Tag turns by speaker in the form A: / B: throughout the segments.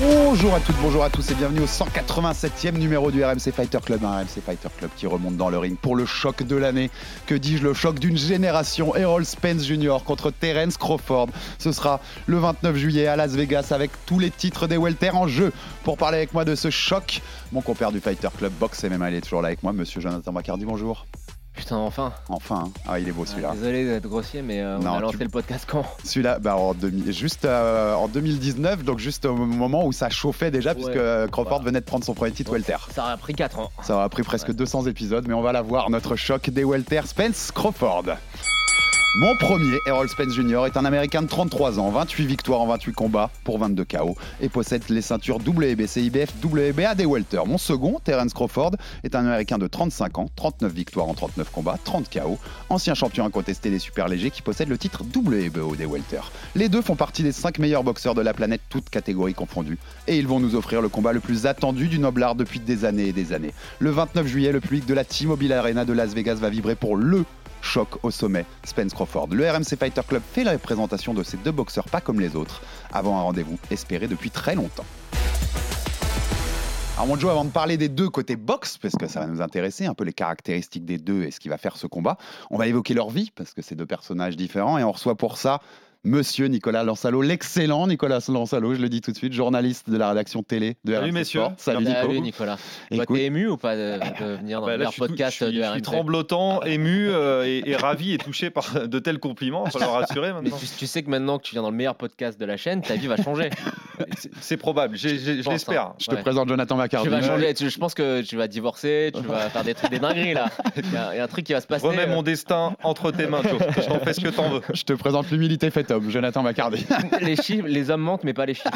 A: Bonjour à toutes, bonjour à tous et bienvenue au 187e numéro du RMC Fighter Club, un RMC Fighter Club qui remonte dans le ring pour le choc de l'année. Que dis-je, le choc d'une génération. Errol Spence Jr. contre Terence Crawford. Ce sera le 29 juillet à Las Vegas avec tous les titres des welter en jeu. Pour parler avec moi de ce choc, mon compère du Fighter Club Box MMA, il est toujours là avec moi, monsieur Jonathan Bacardi, bonjour.
B: Putain, enfin.
A: Enfin, hein. ah il est beau celui-là.
B: Désolé d'être grossier, mais euh, on
A: Non,
B: a lancé
A: tu-
B: le podcast quand?
A: Celui-là, bah, en, demi- juste euh, en 2019, donc juste au moment où ça chauffait déjà,
B: Ouais.
A: puisque euh, Crawford
B: Voilà.
A: venait de prendre son premier titre welter.
B: Ça aurait pris 4 ans.
A: Ça aura pris presque
B: Ouais.
A: 200 épisodes, mais on va la voir, notre choc des welter Spence Crawford. Mon premier, Errol Spence Jr., est un Américain de 33 ans, 28 victoires en 28 combats pour 22 KO et possède les ceintures WBC, IBF, WBA des welter. Mon second, Terence Crawford, est un Américain de 35 ans, 39 victoires en 39 combats, 30 KO, ancien champion incontesté des super légers qui possède le titre WBO des welter. Les deux font partie des 5 meilleurs boxeurs de la planète, toutes catégories confondues, et ils vont nous offrir le combat le plus attendu du noblard depuis des années et des années. Le 29 juillet, le public de la T-Mobile Arena de Las Vegas va vibrer pour le choc au sommet, Spence Crawford. Le RMC Fighter Club fait la représentation de ces deux boxeurs pas comme les autres, avant un rendez-vous espéré depuis très longtemps. Alors mon Joe, avant de parler des deux côtés boxe, parce que ça va nous intéresser, un peu les caractéristiques des deux et ce qui va faire ce combat, on va évoquer leur vie, parce que c'est deux personnages différents, et on reçoit pour ça Monsieur Nicolas Lansalo, l'excellent Nicolas Lansalo, je le dis tout de suite, journaliste de la rédaction télé de
C: Salut,
A: RMC
C: messieurs.
A: Sport. Salut Nico.
B: Salut Nicolas. Toi,
A: Écoute,
B: T'es ému ou pas de, de venir dans
C: Bah
B: le
C: là, tout-
B: podcast
C: je suis-
B: de
C: je suis tremblotant, ému euh, et, et ravi et touché par de tels compliments. Il va falloir rassurer
B: Mais
C: maintenant.
B: tu, tu sais que maintenant que tu viens dans le meilleur podcast de la chaîne, ta vie va changer.
C: C'est- probable, j'ai- j'ai- je l'espère.
B: hein.
A: je te
B: Ouais.
A: présente Jonathan Macardy.
B: Tu vas changer. Tu- je pense que tu vas divorcer, tu vas faire des trucs, des dingueries là. Il y, a il y a un truc qui va se passer.
C: Remets mon destin entre tes mains, Joe. Je t'en fais ce que t'en veux.
A: Je te présente l'humilité fait Jonathan Macardy.
B: les chiffres, les hommes mentent, mais pas les chiffres.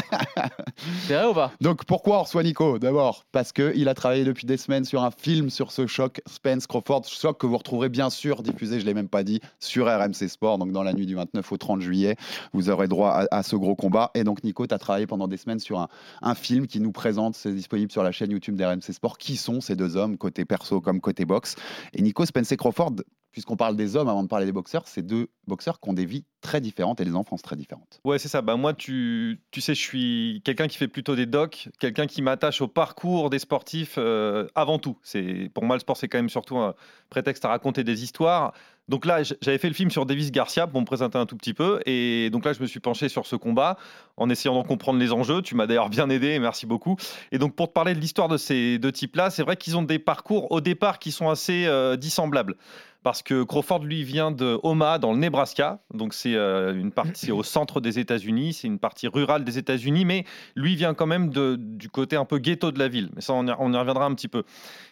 B: C'est vrai ou pas?
A: Donc pourquoi on reçoit Nico D'abord? Parce qu'il a travaillé depuis des semaines sur un film sur ce choc Spence Crawford, choc que vous retrouverez bien sûr diffusé, je l'ai même pas dit, sur RMC Sport, donc dans la nuit du 29 au 30 juillet, vous aurez droit à, à ce gros combat. Et donc Nico, tu as travaillé pendant des semaines sur un, un film qui nous présente, c'est disponible sur la chaîne YouTube d'RMC Sport, qui sont ces deux hommes, côté perso comme côté boxe? Et Nico Spence Crawford, puisqu'on parle des hommes avant de parler des boxeurs, c'est deux boxeurs qui ont des vies très différentes et des enfances très différentes.
C: Ouais, c'est ça. Bah, moi, tu, tu sais, je suis quelqu'un qui fait plutôt des docs, quelqu'un qui m'attache au parcours des sportifs euh, avant tout. C'est Pour moi, le sport, c'est quand même surtout un prétexte à raconter des histoires. Donc là, j'avais fait le film sur Davis Garcia pour me présenter un tout petit peu. Et donc là, je me suis penché sur ce combat en essayant d'en comprendre les enjeux. Tu m'as d'ailleurs bien aidé, merci beaucoup. Et donc, pour te parler de l'histoire de ces deux types-là, c'est vrai qu'ils ont des parcours au départ qui sont assez euh, dissemblables. Parce que Crawford, lui, vient de Omaha, dans le Nebraska. Donc, c'est euh, partie au centre des États-Unis. C'est une partie rurale des États-Unis. Mais lui vient quand même du côté un peu ghetto de la ville. Mais ça, on y, on y reviendra un petit peu.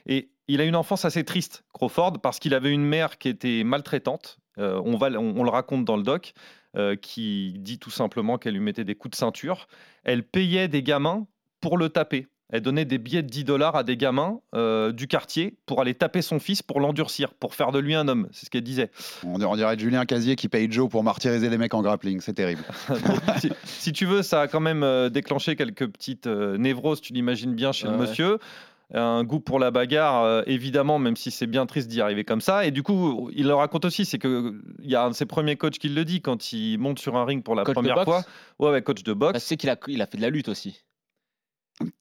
C: Et il a une enfance assez triste, Crawford, parce qu'il avait une mère qui était maltraitante. Euh, on, va, on, on le raconte dans le doc. euh, qui dit tout simplement qu'elle lui mettait des coups de ceinture. Elle payait des gamins pour le taper. Elle donnait des billets de 10 dollars à des gamins euh, du quartier pour aller taper son fils pour l'endurcir, pour faire de lui un homme. C'est ce qu'elle disait.
A: On on dirait Julien Casier qui paye Joe pour martyriser les mecs en grappling, c'est terrible.
C: Donc, si, si tu veux, ça a quand même déclenché quelques petites névroses, tu l'imagines bien, chez le monsieur. Un goût pour la bagarre, euh, évidemment, même si c'est bien triste d'y arriver comme ça. Et du coup, il le raconte aussi, c'est qu'il y a un de ses premiers coachs qui le dit quand il monte sur un ring pour la
B: Coach
C: première fois. Ouais, ouais, coach de
B: Bah,
C: boxe.
B: Tu sais qu'il a, il a fait de la lutte aussi.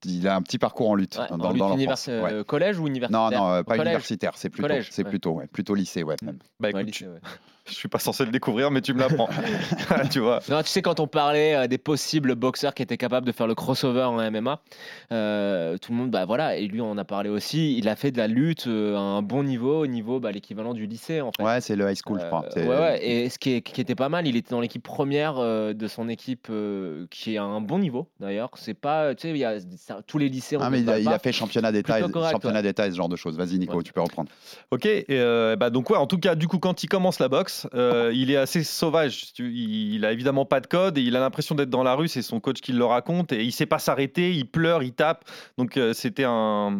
A: Il a un petit parcours en lutte
B: Ouais,
A: dans,
B: en
A: dans
B: lutte
A: l'enfance.
B: univers-
A: ouais.
B: euh, collège ou universitaire?
A: Non, non, euh, pas
B: Collège.
A: universitaire, c'est plutôt,
B: Collège,
A: c'est plutôt, ouais, plutôt lycée, ouais. même.
C: Bah,
B: Ouais,
C: écoute,
B: lycée, ouais.
C: Je suis pas censé le découvrir, mais tu me l'apprends. tu vois.
B: Non, tu sais, quand on parlait euh, des possibles boxeurs qui étaient capables de faire le crossover en MMA, euh, tout le monde, bah voilà, et lui on en a parlé aussi, il a fait de la lutte euh, à un bon niveau, au niveau bah, l'équivalent du lycée en fait.
A: Ouais, c'est le high school, je crois.
B: Ouais, ouais, et ce qui, est- qui était pas mal, il était dans l'équipe première euh, de son équipe euh, qui est à un bon niveau d'ailleurs. C'est pas, tu sais, il y a ça- tous les lycées. on
A: Ah, mais il a, il a fait championnat d'État, championnat
B: ouais.
A: d'État et ce genre de choses. Vas-y, Nico,
B: Ouais.
A: tu peux reprendre.
C: Ok, et, euh, bah donc ouais, en tout cas, du coup, quand il commence la boxe, euh, il est assez sauvage. Il, il a évidemment pas de code et il a l'impression d'être dans la rue. C'est son coach qui le raconte et il sait pas s'arrêter. Il pleure, il tape. Donc euh, c'était un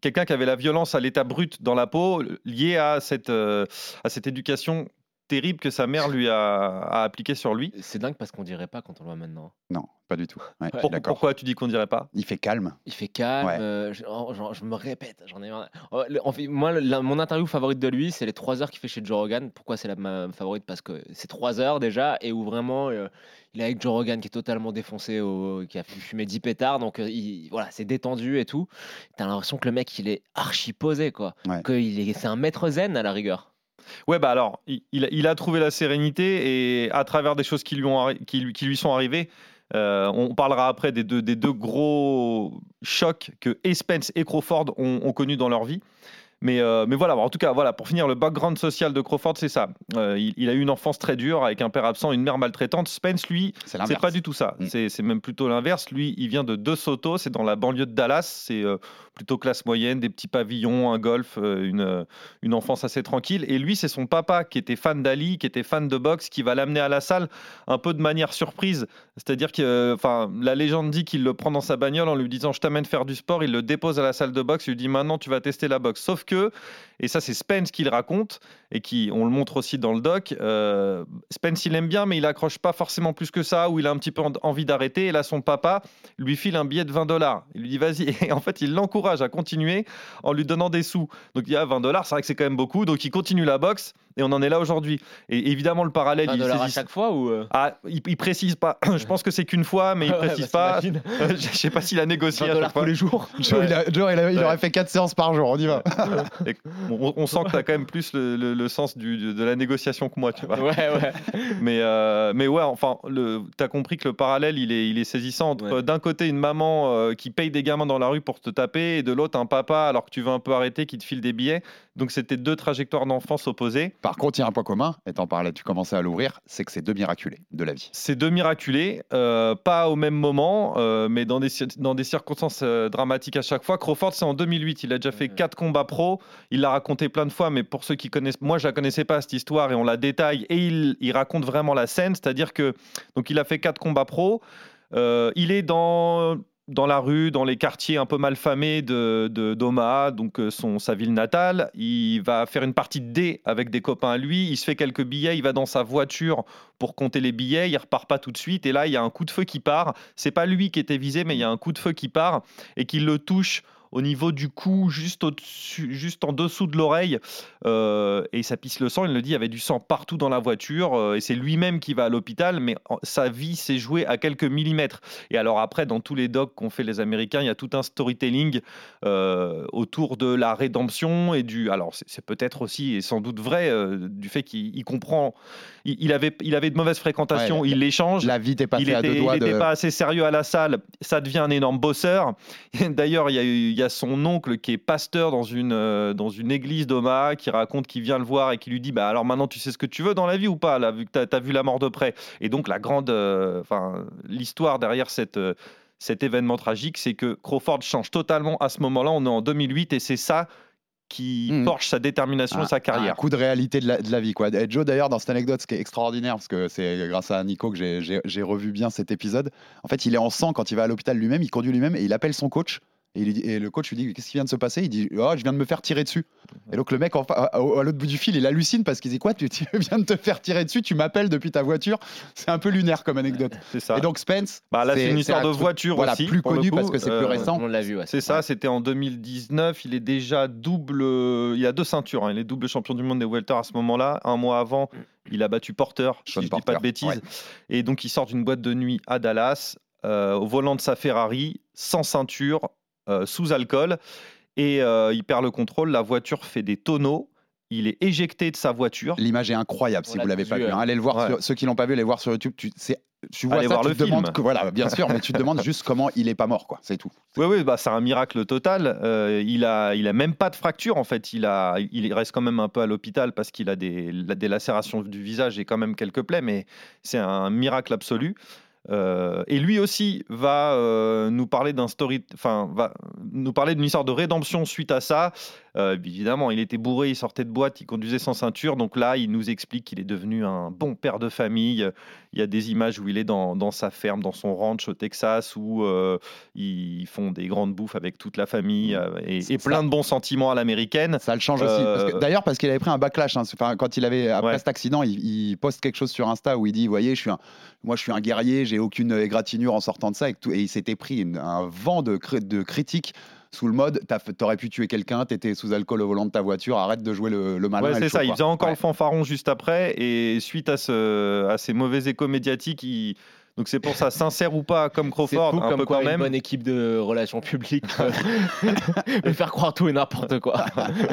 C: quelqu'un qui avait la violence à l'état brut dans la peau, lié à cette euh, à cette éducation terrible que sa mère lui a, a appliquée sur lui.
B: C'est dingue parce qu'on dirait pas quand on le voit maintenant.
A: Non, pas du tout. Ouais.
C: Pour- pourquoi tu dis qu'on dirait pas?
A: Il fait calme.
B: Il fait calme.
A: Ouais.
B: euh, je, oh, genre, je me répète, j'en ai marre. Oh, le- en fait, moi, la- mon interview favorite de lui, c'est les 3 heures qu'il fait chez Joe Rogan. Pourquoi c'est la, ma favorite? Parce que c'est 3 heures déjà et où vraiment euh, il est avec Joe Rogan qui est totalement défoncé, au, qui a fumé 10 pétards. Donc euh, il- voilà, c'est détendu et tout. T'as l'impression que le mec, il est archi posé, quoi.
A: Ouais.
B: Que il est, c'est un maître zen à la rigueur.
C: Ouais, bah alors, il, a- trouvé la sérénité et à travers des choses qui lui, ont, qui lui, qui lui sont arrivées, euh, on parlera après des deux, des deux gros chocs que et Spence et Crawford ont connus dans leur vie. Mais, euh, mais voilà, en tout cas, voilà, pour finir, le background social de Crawford, c'est ça. Euh, il, il a eu une enfance très dure avec un père absent, une mère maltraitante. Spence, lui,
A: C'est
C: pas du tout ça.
A: Mm.
C: C'est même plutôt l'inverse. Lui, il vient de De Soto, c'est dans la banlieue de Dallas. C'est euh, plutôt classe moyenne, des petits pavillons, un golf, une, une enfance assez tranquille. Et lui, c'est son papa qui était fan d'Ali, qui était fan de boxe, qui va l'amener à la salle un peu de manière surprise. C'est-à-dire que enfin, la légende dit qu'il le prend dans sa bagnole en lui disant Je t'amène faire du sport. Il le dépose à la salle de boxe. Il lui dit Maintenant, tu vas tester la boxe. Sauf que, et ça, c'est Spence qui le raconte, et qui, on le montre aussi dans le doc, euh, Spence, il aime bien, mais il accroche pas forcément plus que ça, ou il a un petit peu en- envie d'arrêter. Et là, son papa lui file un billet de 20 dollars. Il lui dit Vas-y. Et en fait, il l'encourage à continuer en lui donnant des sous. Donc, il y a 20 dollars, c'est vrai que c'est quand même beaucoup. Donc, il continue la boxe, et on en est là aujourd'hui. Et évidemment, le parallèle,
B: 1
C: il
B: à chaque fois ou euh
C: Ah, il, il précise pas. Je pense que c'est qu'une fois, mais il
B: Ouais,
C: précise
B: bah,
C: pas. Je sais pas s'il a négocié
B: 100
C: à
B: dollars
C: chaque fois.
B: tous les jours.
A: Joe, il, a- Joe, il a- il
C: Ouais.
A: aurait fait 4 séances par jour. On y va.
C: Et on, on sent que tu as quand même plus le, le- le sens du- de la négociation que moi, tu vois.
B: Ouais, ouais.
C: Mais, euh, mais ouais, enfin, tu as compris que le parallèle, il est, il est saisissant entre
B: Ouais.
C: d'un côté une maman euh, qui paye des gamins dans la rue pour te taper, et de l'autre un papa, alors que tu veux un peu arrêter, qui te file des billets. Donc c'était deux trajectoires d'enfance opposées.
A: Par contre, il y a un point commun, et t'en parlais, tu commençais à l'ouvrir, c'est que c'est deux miraculés de la vie.
C: C'est deux miraculés, euh, pas au même moment, euh, mais dans des, dans des circonstances euh, dramatiques à chaque fois. Crawford, c'est en 2008, il a déjà fait quatre combats pro, il l'a raconté plein de fois, mais pour ceux qui connaissent, moi je la connaissais pas cette histoire et on la détaille et il, raconte vraiment la scène, c'est-à-dire que donc il a fait quatre combats pro, euh, il est dans dans la rue, dans les quartiers un peu malfamés de, de d'Omaha, donc euh, son, sa ville natale. Il va faire une partie de dés avec des copains à lui. Il se fait quelques billets. Il va dans sa voiture pour compter les billets. Il repart pas tout de suite. Et là, il y a un coup de feu qui part. C'est pas lui qui était visé, mais il y a un coup de feu qui part et qui le touche au niveau du cou, juste, en dessous de l'oreille. Euh, et ça pisse le sang. Il le dit, il y avait du sang partout dans la voiture. euh, et c'est lui-même qui va à l'hôpital, mais sa vie s'est jouée à quelques millimètres. Et alors après, dans tous les docs qu'ont fait les Américains, il y a tout un storytelling euh, autour de la rédemption et du... Alors c'est, peut-être aussi, et sans doute vrai, euh, du fait qu'il il comprend... Il, il avait, il avait de mauvaises fréquentations,
A: Ouais,
C: il les change.
A: La vie t'est
C: Il
A: passée à deux
C: était,
A: doigts
C: il
A: de.
C: était pas assez sérieux à la salle, ça devient un énorme bosseur. D'ailleurs, il y, a eu- il y a son oncle qui est pasteur dans une, euh, dans une église d'Omaha qui raconte qu'il vient le voir et qui lui dit bah, Alors maintenant, tu sais ce que tu veux dans la vie ou pas, là, vu que tu as, vu la mort de près Et donc, la grande. euh, Enfin, l'histoire derrière cette. euh, cet événement tragique, c'est que Crawford change totalement à ce moment-là. On est en 2008 et c'est ça qui forge sa détermination et
A: un-
C: sa carrière.
A: Un coup de réalité de la, de la vie. Quoi. Et Joe, d'ailleurs, dans cette anecdote, ce qui est extraordinaire, parce que c'est grâce à Nico que j'ai revu bien cet épisode, en fait, il est en sang quand il va à l'hôpital lui-même, il conduit lui-même et il appelle son coach. Et, il lui dit- et le coach lui dit Qu'est-ce qui vient de se passer? Il dit Oh, je viens de me faire tirer dessus. Et donc, le mec, à, à- à l'autre bout du fil, il hallucine parce qu'il dit Quoi Tu, tu viens de te faire tirer dessus Tu m'appelles depuis ta voiture C'est un peu lunaire comme anecdote.
C: C'est ça.
A: Et donc, Spence.
C: Bah, là, c'est une histoire
A: un
C: de voiture
A: voilà,
C: aussi.
A: plus connu
C: coup.
A: parce que c'est plus
C: Euh,
A: récent.
B: On l'a vu, ouais.
C: C'est ça, c'était en 2019. Il est déjà double. Il a deux ceintures. hein. Il est double champion du monde des welter à ce moment-là. Un mois avant, il a battu Porter, si je dis pas
A: Porter,
C: de bêtises.
A: ouais.
C: Et donc, il sort d'une boîte de nuit à Dallas, euh, au volant de sa Ferrari, sans ceinture, sous alcool. Et euh, il perd le contrôle. La voiture fait des tonneaux. Il est éjecté de sa voiture.
A: L'image est incroyable
B: On
A: si vous l'avez pas
B: vu,
A: hein. Allez le voir.
C: Ouais.
A: sur- ceux qui l'ont pas vu, allez voir sur YouTube. Tu, c'est- tu vois
C: Allez
A: ça,
C: voir
A: tu
C: le
A: te demandes
C: film.
A: que- voilà, bien sûr, mais tu te demandes juste comment il est pas mort, quoi. C'est tout.
C: Oui, oui, bah, c'est un miracle total. Euh, il a, il a même pas de fracture en fait. Il a, il reste quand même un peu à l'hôpital parce qu'il a des, des lacérations du visage et quand même quelques plaies, mais c'est un miracle absolu. Euh, et lui aussi va euh, nous parler d'un story, enfin va nous parler d'une histoire de rédemption suite à ça. Euh, évidemment, il était bourré, il sortait de boîte, il conduisait sans ceinture. Donc là, il nous explique qu'il est devenu un bon père de famille. Il y a des images où il est dans, dans sa ferme, dans son ranch au Texas, où euh, ils font des grandes bouffes avec toute la famille euh, et, plein de bons sentiments à l'américaine.
A: Ça le change aussi. D'ailleurs, parce qu'il avait pris un backlash. hein. Enfin, quand il avait après
C: Ouais.
A: cet accident, il, il poste quelque chose sur Insta où il dit, vous voyez, je suis un, moi, je suis un guerrier, j'ai aucune égratignure en sortant de ça, et, que tout- et il s'était pris une- un vent de, de critiques. Sous le mode, t'aurais pu tuer quelqu'un, t'étais sous alcool au volant de ta voiture, arrête de jouer le, le malin.
C: Ouais, c'est ça. Il faisait encore
A: Ouais.
C: le fanfaron juste après. Et suite à, ce, à ces mauvais échos médiatiques, il- donc c'est pour ça, sincère ou pas, comme Crawford,
B: fou
C: un
B: comme
C: peu
B: quoi
C: quand
B: une
C: même.
B: bonne équipe de relations publiques peut, peut faire croire tout et n'importe quoi.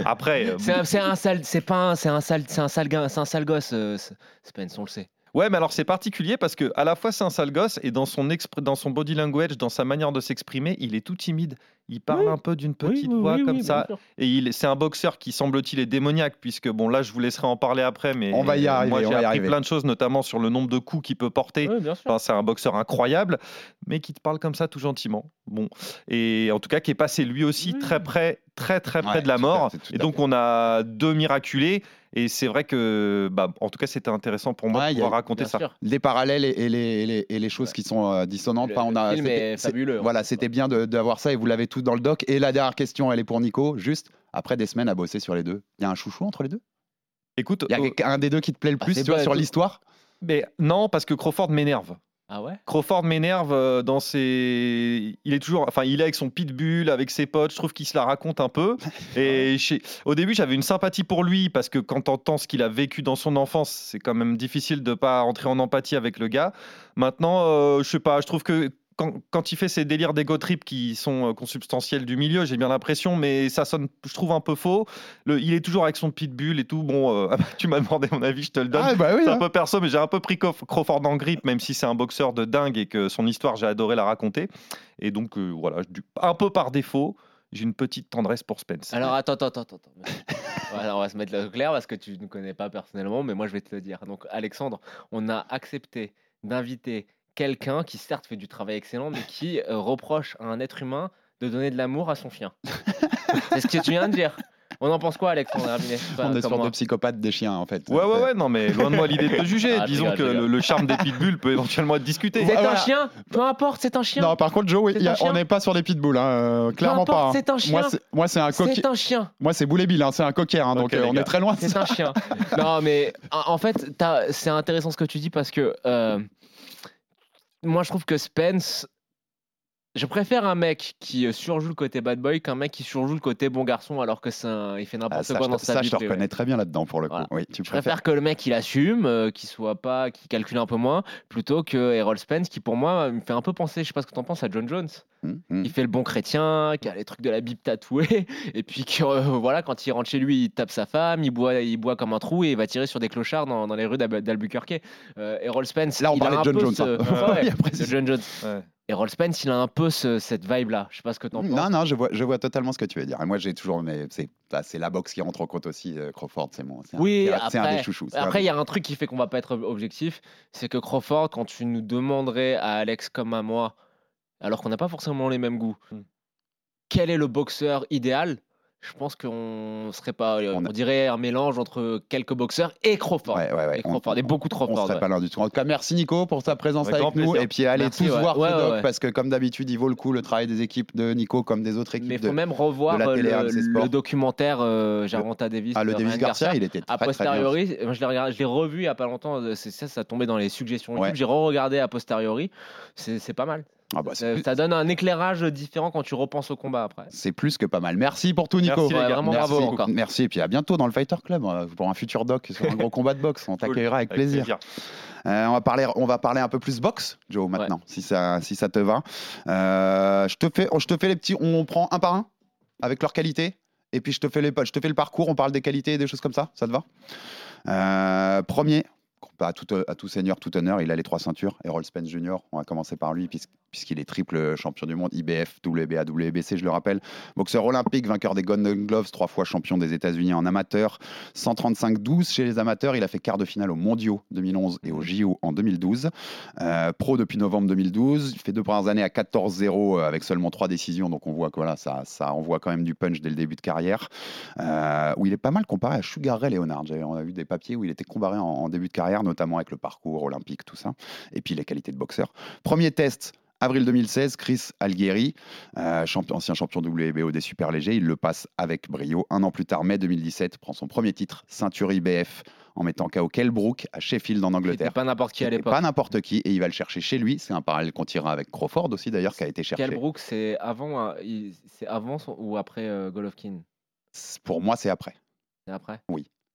C: Après, euh,
B: C'est un, sale, c'est pas un, c'est un sale, c'est un sale gars, c'est un sale gosse. euh, Spence, on le sait.
C: Ouais, mais alors c'est particulier parce que à la fois c'est un sale gosse et dans son, dans son body language, dans sa manière de s'exprimer, il est tout timide. Il parle
B: Oui.
C: un peu d'une petite
B: oui,
C: voix
B: oui,
C: comme
B: oui,
C: ça. Et il, c'est un boxeur qui semble-t-il est démoniaque, puisque bon là je vous laisserai en parler après, mais
A: On va y arriver,
C: moi j'ai appris
A: arriver.
C: plein de choses, notamment sur le nombre de coups qu'il peut porter. Enfin, c'est un boxeur incroyable, mais qui te parle comme ça tout gentiment. Bon, et en tout cas qui est passé lui aussi
B: Oui.
C: très près, très très près
A: Ouais,
C: de la mort.
A: fait,
C: et donc on a deux miraculés. Et c'est vrai que, bah, en tout cas, c'était intéressant pour moi
A: Ouais,
C: de
A: a-
C: pouvoir raconter ça.
B: sûr.
A: Les parallèles et, et les, et les- et les choses qui sont euh, dissonantes.
B: Le-
A: Enfin, on
B: le
A: a,
B: est fabuleux, hein.
A: Voilà, c'était bien de- d'avoir ça et vous l'avez tout dans le doc. Et la dernière question, elle est pour Nico. Juste après des semaines à bosser sur les deux, il y a un chouchou entre les deux?
C: Écoute,
A: Il y a
C: euh,
A: un des deux qui te plaît le
B: Ah,
A: plus
B: c'est
A: tu vois,
B: pas
A: sur l'histoire?
C: Mais non, parce que Crawford m'énerve.
B: Ah ouais?
C: Crawford m'énerve euh, dans ses. Il est toujours. Enfin, il est avec son pitbull, avec ses potes. Je trouve qu'il se la raconte un peu. Et au début, j'avais une sympathie pour lui parce que quand t'entends ce qu'il a vécu dans son enfance, c'est quand même difficile de pas entrer en empathie avec le gars. Maintenant, euh, je sais pas. Je trouve que. Quand, quand il fait ses délires d'ego trip qui sont euh, consubstantiels du milieu, j'ai bien l'impression, mais ça sonne, je trouve, un peu faux. Le- il est toujours avec son pitbull et tout. Bon, euh, tu m'as demandé mon avis, je te le donne.
A: Ah, bah oui.
C: C'est un
A: hein.
C: peu perso, mais j'ai un peu pris Crawf- Crawford en grippe, même si c'est un boxeur de dingue et que son histoire, j'ai adoré la raconter. Et donc, euh, voilà, un peu par défaut, j'ai une petite tendresse pour Spence.
B: Alors attends, attends, attends, attends. On va se mettre là au clair parce que tu ne connais pas personnellement, mais moi je vais te le dire. Donc Alexandre, on a accepté d'inviter quelqu'un qui certes fait du travail excellent, mais qui euh, reproche à un être humain de donner de l'amour à son chien. C'est ce que tu viens de dire. On en pense quoi, Alexandre Herminet
A: On est sur des psychopathes des chiens en fait.
C: Ouais, ouais, ouais, non, mais loin de moi l'idée de te juger.
B: Ah,
C: Disons
B: rigole,
C: que le, charme des pitbulls peut éventuellement être discuté.
B: C'est un
A: Voilà.
B: chien? Peu importe, c'est un chien?
A: Non, par contre, Joe, oui, a- on n'est pas sur des pitbulls, hein, euh, clairement
B: importe,
A: pas. hein.
B: c'est un chien.
A: Moi, c'est- un
B: c'est un chien.
A: Moi, c'est Boulet Bill, hein, c'est un cocker, hein, donc euh, on est très loin de
B: C'est un chien. non, mais en fait, c'est intéressant ce que tu dis parce que euh, moi, je trouve que Spence. Je préfère un mec qui euh, surjoue le côté bad boy qu'un mec qui surjoue le côté bon garçon alors que c'est un- il fait
A: Ah,
B: n'importe
A: ça,
B: quoi
A: je
B: dans sa
A: ça,
B: vie.
A: je te reconnais très bien là-dedans pour le coup.
B: Voilà.
A: Oui, tu
B: Je
A: préfères.
B: préfère que le mec il assume, euh, qu'il soit pas, qu'il calcule un peu moins, plutôt que Errol Spence qui pour moi me fait un peu penser, je sais pas ce que t'en penses, à John Jones.
A: Hum, hum.
B: Il fait le bon chrétien, qui a les trucs de la Bible tatoués, et puis que, euh, voilà, quand il rentre chez lui, il tape sa femme, il boit, il boit comme un trou et il va tirer sur des clochards dans, dans les rues d'Albuquerque. Euh, Errol Spence,
A: Là, on
B: il
A: parlait
B: a
A: de
B: un
A: John
B: peu
A: Jones,
B: ce-
A: hein.
B: Ouais, John Jones.
C: Ouais.
B: Errol Spence, il a un peu ce- cette vibe-là. Je sais pas ce que t'en penses.
A: Non, non, je vois, je vois totalement ce que tu veux dire. Et moi, j'ai toujours, mais c'est, bah, c'est la boxe qui rentre en compte aussi. euh, Crawford, c'est mon, c'est
B: Oui,
A: c'est un, c'est un
B: après-
A: des chouchous.
B: Après, il y a un truc qui fait qu'on va pas être ob- objectif, c'est que Crawford, quand tu nous demanderais à Alex comme à moi, alors qu'on n'a pas forcément les mêmes goûts,
C: Mm.
B: quel est le boxeur idéal? Je pense qu'on serait pas, euh,
A: On
B: on,
A: a-
B: dirait un mélange entre quelques boxeurs et Crawford.
A: Ouais, ouais, ouais.
B: Et Crawford, et beaucoup de
A: on
B: Crawford.
A: serait
B: ouais.
A: pas loin du tout. En tout cas, merci Nico pour ta présence
C: Avec
A: nous.
C: plaisir.
A: Et puis, allez
B: Merci,
A: tous
B: ouais.
A: voir
B: Ouais,
A: ce
B: ouais,
A: doc
B: ouais.
A: parce que, comme d'habitude, il vaut le coup le travail des équipes de Nico comme des autres équipes.
B: Mais il
A: de...
B: faut même revoir
A: la
B: euh,
A: télé
B: le, le documentaire euh, Gervonta Davis.
A: Ah, le
B: de
A: Davis Garcia, il était très,
B: A
A: très bien.
B: posteriori, moi, je l'ai regardé- je l'ai revu il y a pas longtemps. euh, ça, ça tombait dans les suggestions YouTube.
A: Ouais.
B: J'ai re-regardé a posteriori. C'est pas mal.
A: Ah bah, c'est
B: Ça,
A: plus-
B: ça donne un éclairage différent quand tu repenses au combat après.
A: C'est plus que pas mal. Merci pour tout, Nico.
C: Merci, les
B: Ouais,
C: gars.
B: vraiment
A: Merci.
B: bravo encore.
A: Merci. Et puis à bientôt dans le Fighter Club euh, pour un futur doc sur un gros combat de boxe. On t'accueillera avec, plaisir. Euh, on, va parler, on va parler un peu plus boxe, Joe, maintenant, si, ça, si ça te va. Euh, je, te fais, je te fais les petits. On prend un par un avec leurs qualités. Et puis je te, fais les, je te fais le parcours. On parle des qualités et des choses comme ça. Ça te va? Euh, Premier, pas à tout, à tout seigneur, tout honneur, il a les trois ceintures. Errol Spence Jr., on va commencer par lui, puisqu'il est triple champion du monde, IBF, WBA, WBC, je le rappelle. Boxeur olympique, vainqueur des Golden Gloves, trois fois champion des États-Unis en amateur. 135-12 chez les amateurs, il a fait quart de finale aux mondiaux 2011 et aux JO en 2012. Euh, pro depuis novembre 2012, il fait deux premières années à 14-0 euh, avec seulement trois décisions, donc on voit que voilà, ça, ça envoie quand même du punch dès le début de carrière. Euh, où il est pas mal comparé à Sugar Ray Leonard. On a vu des papiers où il était comparé en, en début de carrière, notamment avec le parcours olympique, tout ça, et puis les qualités de boxeur. Premier test. Avril 2016, Chris Algieri, euh, champion- ancien champion WBO des super légers, il le passe avec brio. Un an plus tard, mai 2017, prend son premier titre, ceinture IBF, en mettant KO Kell Brook à Sheffield en Angleterre.
B: pas n'importe qui à l'époque.
A: Pas n'importe qui, et il va le chercher chez lui. C'est un parallèle qu'on tirera avec Crawford aussi d'ailleurs, qui a été cherché.
B: Kell Brook, c'est avant, euh, c'est avant ou après euh, Golovkin?
A: Pour moi, c'est après.
B: C'est après?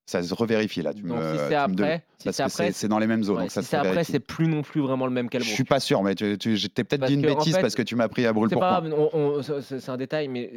A: Ça se revérifie là. Tu
B: Donc
A: me,
B: si c'est
A: me
B: après,
A: devais-
B: si c'est
A: dans les mêmes zones.
B: ouais,
A: donc ça
B: si c'est après, c'est plus non plus vraiment le même Kell
A: Je suis pas sûr, mais tu, tu- j'ai peut-être dit une
B: en
A: bêtise
B: fait,
A: parce que tu m'as pris à brûle
B: C'est
A: pour
B: pas c'est un détail, mais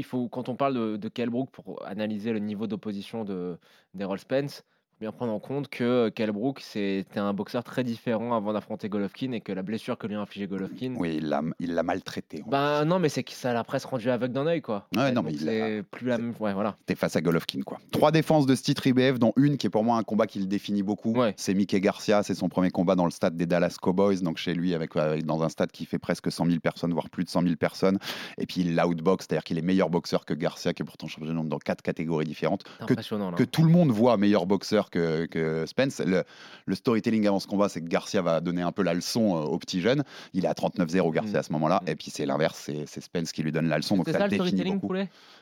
B: il faut, quand on parle de, de pour analyser le niveau d'opposition de- d'Errol Spence, bien prendre en compte que Kell Brook c'était un boxeur très différent avant d'affronter Golovkin et que la blessure que lui a infligé Golovkin.
A: Oui, il l'a il l'a maltraité.
B: Ben non, mais c'est que ça l'a presque rendu aveugle d'un œil, quoi.
A: Ouais, non, mais il a-
B: c'est plus la même. Ouais, voilà.
A: T'es face à Golovkin, quoi. Trois défenses de ce titre IBF, dont une qui est pour moi un combat qui le définit beaucoup.
B: Ouais.
A: C'est Mickey Garcia, c'est son premier combat dans le stade des Dallas Cowboys, donc chez lui, avec, avec- dans un stade qui fait presque 100 000 personnes, voire plus de 100 000 personnes. Et puis il l'outbox, c'est-à-dire qu'il est meilleur boxeur que Garcia, qui est pourtant champion du monde dans quatre catégories différentes. Que tout le monde voit meilleur boxeur que, que Spence. Le, le storytelling avant ce combat, c'est que Garcia va donner un peu la leçon euh, aux petits jeunes. Il est à 39-0 Garcia
B: Mm.
A: à ce moment-là.
B: Mm.
A: Et puis c'est l'inverse, c'est Spence qui lui donne la leçon. Donc ça,
B: ça
A: définit beaucoup.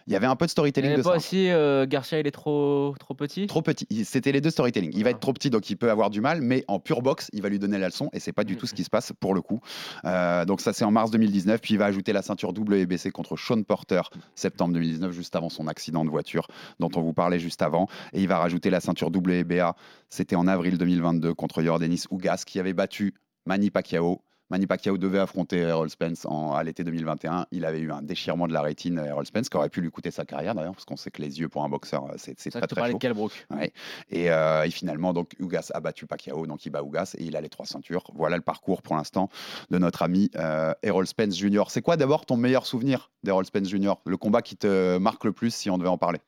A: Il y avait un peu de storytelling
B: Et
A: de
B: pas
A: ça.
B: aussi euh, Garcia, il est trop, trop petit
A: Trop petit. Il- C'était les deux storytelling. Il va
B: Ah.
A: être trop petit, donc il peut avoir du mal, mais en pure boxe, il va lui donner la leçon, et c'est pas du tout ce qui se passe pour le coup. Euh, donc ça, c'est en mars 2019. Puis il va ajouter la ceinture WBC contre Sean Porter, septembre 2019, juste avant son accident de voiture dont on vous parlait juste avant. Et il va rajouter la ceinture WBA. C'était en avril 2022 contre Yordenis Ougas, qui avait battu Manny Pacquiao. Manny Pacquiao devait affronter Errol Spence en, à l'été 2021. Il avait eu un déchirement de la rétine, Errol Spence, qui aurait pu lui coûter sa carrière d'ailleurs, parce qu'on sait que les yeux pour un boxeur, euh, c'est très très
B: parlais
A: chaud.
B: de Kell Brook.
A: Ouais. Et, euh, et finalement, donc, Ugas a battu Pacquiao, donc il bat Ugas et il a les trois ceintures. Voilà le parcours pour l'instant de notre ami euh, Errol Spence Jr. C'est quoi d'abord ton meilleur souvenir d'Errol Spence Jr. Le combat qui te marque le plus si on devait en parler?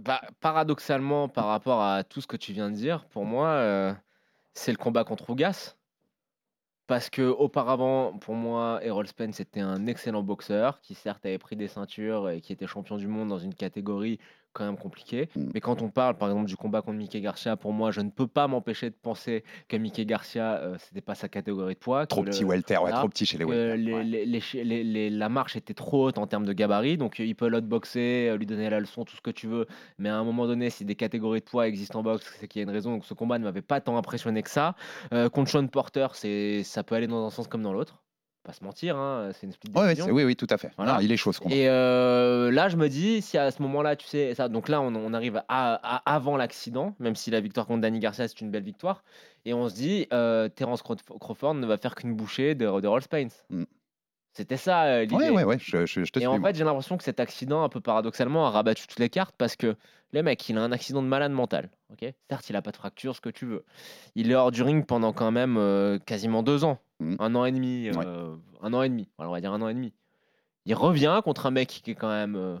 B: Bah, paradoxalement, par rapport à tout ce que tu viens de dire, pour moi, euh, c'est le combat contre Ougas. Parce que auparavant, pour moi, Errol Spence était un excellent boxeur qui certes avait pris des ceintures et qui était champion du monde dans une catégorie quand même compliquée.
A: Mm.
B: Mais quand on parle, par exemple, du combat contre Mickey Garcia, pour moi, je ne peux pas m'empêcher de penser que Mickey Garcia, euh, c'était pas sa catégorie de poids.
A: Trop petit
B: le-
A: welter, ouais, trop petit chez les welter.
B: les-
A: ouais.
B: les- les chi- les- les- la marche était trop haute en termes de gabarit, donc euh, il peut l'outboxer, euh, lui donner la leçon, tout ce que tu veux. Mais à un moment donné, si des catégories de poids existent en boxe, c'est qu'il y a une raison. Donc ce combat ne m'avait pas tant impressionné que ça. Euh, contre Sean Porter, c'est, ça peut aller dans un sens comme dans l'autre. Pas se mentir, hein, c'est une split
A: ouais, c'est- oui, oui, tout à fait.
B: Voilà.
A: Non, il est chaud ce combat.
B: Et euh, là, je me dis, si à ce moment-là, tu sais, ça, donc là, on, on arrive à, à- avant l'accident, même si la victoire contre Danny Garcia, c'est une belle victoire, et on se dit, euh, Terence Crawf- Crawford ne va faire qu'une bouchée de, de Roll Spence.
A: Mm.
B: C'était ça euh, l'idée.
A: Ouais, ouais, ouais, je, je- je te
B: Et
A: suis.
B: en
A: moi.
B: fait, j'ai l'impression que cet accident, un peu paradoxalement, a rabattu toutes les cartes parce que le mec, il a un accident de malade mental. ok? Certes, il a pas de fracture, ce que tu veux. Il est hors du ring pendant quand même euh, quasiment deux ans,
A: Mhm.
B: un an et demi,
A: Ouais.
B: euh, un an et demi. Voilà, on va dire un an et demi. Il revient contre un mec qui est quand même euh,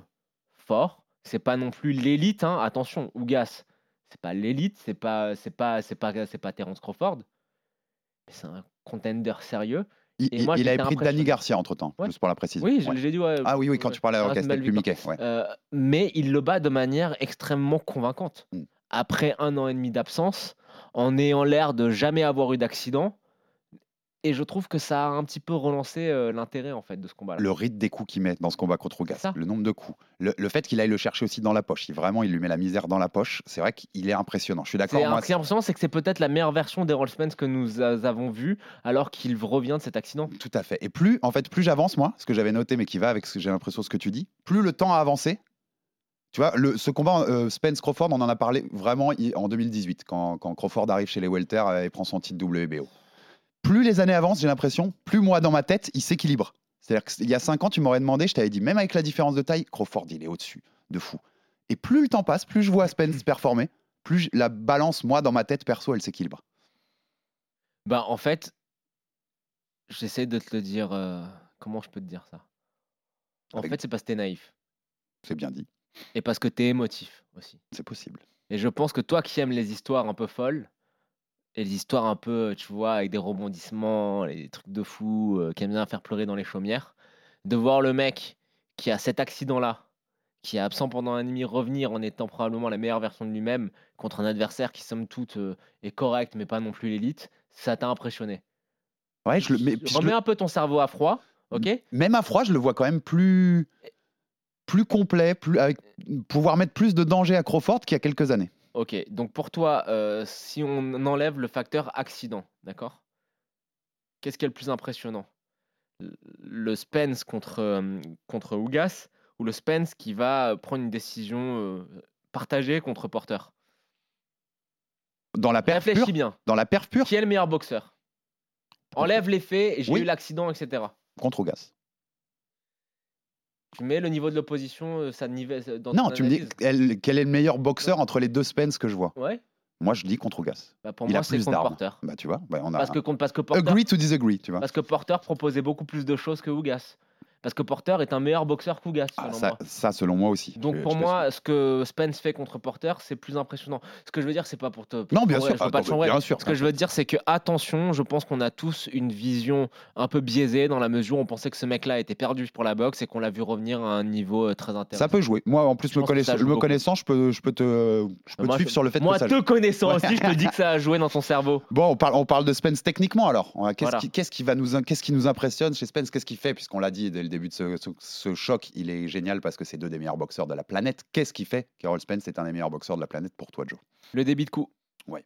B: fort. C'est pas non plus l'élite, hein. attention, Ougas. C'est pas l'élite, c'est pas, c'est pas, c'est pas, c'est pas Terence Crawford. C'est un contender sérieux.
A: il,
B: et
A: il-
B: moi,
A: il avait pris Danny. Garcia entre temps,
B: Ouais.
A: juste pour la précision.
B: Oui, je-
A: Ouais.
B: j'ai dit ouais.
A: Ah oui, oui, quand tu
B: reste une
A: c'était plus. Mickey.
B: Euh, mais il le bat de manière extrêmement convaincante.
A: Mm.
B: Après un an et demi d'absence, en ayant l'air de jamais avoir eu d'accident. Et je trouve que ça a un petit peu relancé euh, l'intérêt en fait de ce combat-là.
A: le rythme des coups qu'il met dans ce combat contre le nombre de coups, le, le fait qu'il aille le chercher aussi dans la poche, il, vraiment il lui met la misère dans la poche, c'est vrai qu'il est impressionnant. Je suis d'accord.
B: Ce qui est impressionnant, c'est que c'est peut-être la meilleure version d'Errol Spence que nous avons vue alors qu'il revient de cet accident.
A: Tout à fait. Et plus, en fait, plus j'avance, moi, ce que j'avais noté, mais qui va avec ce que j'ai l'impression ce que tu dis, plus le temps a avancé. Tu vois, le, ce combat euh, Spence-Crawford, on en a parlé vraiment en 2018, quand, quand Crawford arrive chez les Welter et prend son titre WBO. Plus les années avancent, j'ai l'impression, plus moi, dans ma tête, il s'équilibre. C'est-à-dire qu'il y a 5 ans, tu m'aurais demandé, je t'avais dit, même avec la différence de taille, Crawford, il est au-dessus, de fou. Et plus le temps passe, plus je vois Spence performer, plus la balance, moi, dans ma tête perso, elle s'équilibre.
B: Bah, en fait, j'essaie de te le dire. euh, Comment je peux te dire ça? En
A: Avec-
B: fait, c'est parce que t'es naïf.
A: C'est bien dit,
B: Et parce que t'es émotif aussi.
A: c'est possible.
B: Et je pense que toi qui aimes les histoires un peu folles, et les histoires un peu, tu vois, avec des rebondissements, les trucs de fou, euh, qui aiment bien faire pleurer dans les chaumières, de voir le mec qui a cet accident-là, qui est absent pendant un demi, revenir en étant probablement la meilleure version de lui-même contre un adversaire qui, somme toute, euh, est correct, mais pas non plus l'élite, ça t'a impressionné.
A: Ouais, je le, je
B: Remets un peu ton cerveau à froid, ok?
A: même à froid, je le vois quand même plus, plus complet, plus, avec pouvoir mettre plus de danger à Crawford qu'il y a quelques années.
B: Ok, donc pour toi, euh, si on enlève le facteur accident, d'accord? Qu'est-ce qui est le plus impressionnant? Le- Spence contre, euh, contre Ougas ou le Spence qui va euh, prendre une décision euh, partagée contre Porter?
A: Dans la perf
B: Réfléchis
A: pure,
B: bien.
A: dans la perf pure?
B: Qui est le meilleur boxeur? Enlève les faits, et j'ai
A: Oui.
B: eu l'accident, etc.
A: contre Ougas.
B: Tu mets le niveau de l'opposition, euh, ça nivelle dans
A: Non, tu me dis quel, est le meilleur boxeur entre les deux Spence que je vois.
B: Ouais,
A: Moi, je dis contre Ougas.
B: bah pour
A: Il
B: moi, c'est contre. Porter.
A: Bah, tu vois, bah, on a
B: Parce que, parce que Porter
A: agree to disagree, tu vois.
B: Parce que Porter proposait beaucoup plus de choses que Ougas. Parce que Porter est un meilleur boxeur qu'Ougas,
A: Ah, ça,
B: moi.
A: ça, selon moi aussi.
B: Donc
A: Je-
B: pour
A: je
B: moi, ce que Spence fait contre Porter, c'est plus impressionnant. Ce que je veux dire, c'est pas pour te. pour
A: Non, bien sûr.
B: je veux
A: Ah,
B: pas
A: non,
B: te
A: bien sûr.
B: Ce que je veux dire, c'est que attention, je pense qu'on a tous une vision un peu biaisée dans la mesure où on pensait que ce mec-là était perdu pour la boxe et qu'on l'a vu revenir à un niveau euh, très intéressant.
A: Ça peut jouer. Moi, en plus,
B: Je
A: me, connaissant, me connaissant, je peux, je peux te, je peux te
B: Moi,
A: suivre sur le fait
B: Moi,
A: que ça
B: te connaissant aussi, je te dis que ça a joué dans ton cerveau.
A: Bon, on parle, on parle de Spence techniquement alors. Qu'est-ce
B: Voilà.
A: qui, qui va nous, qu'est-ce qui nous impressionne chez Spence? Qu'est-ce qu'il fait Puisqu'on l'a dit dès le début de ce, ce- ce choc, il est génial parce que c'est deux des meilleurs boxeurs de la planète. Qu'est-ce qui fait? qu'Errol Spence est un des meilleurs boxeurs de la planète pour toi, Joe
B: Le débit de coup.
A: Ouais.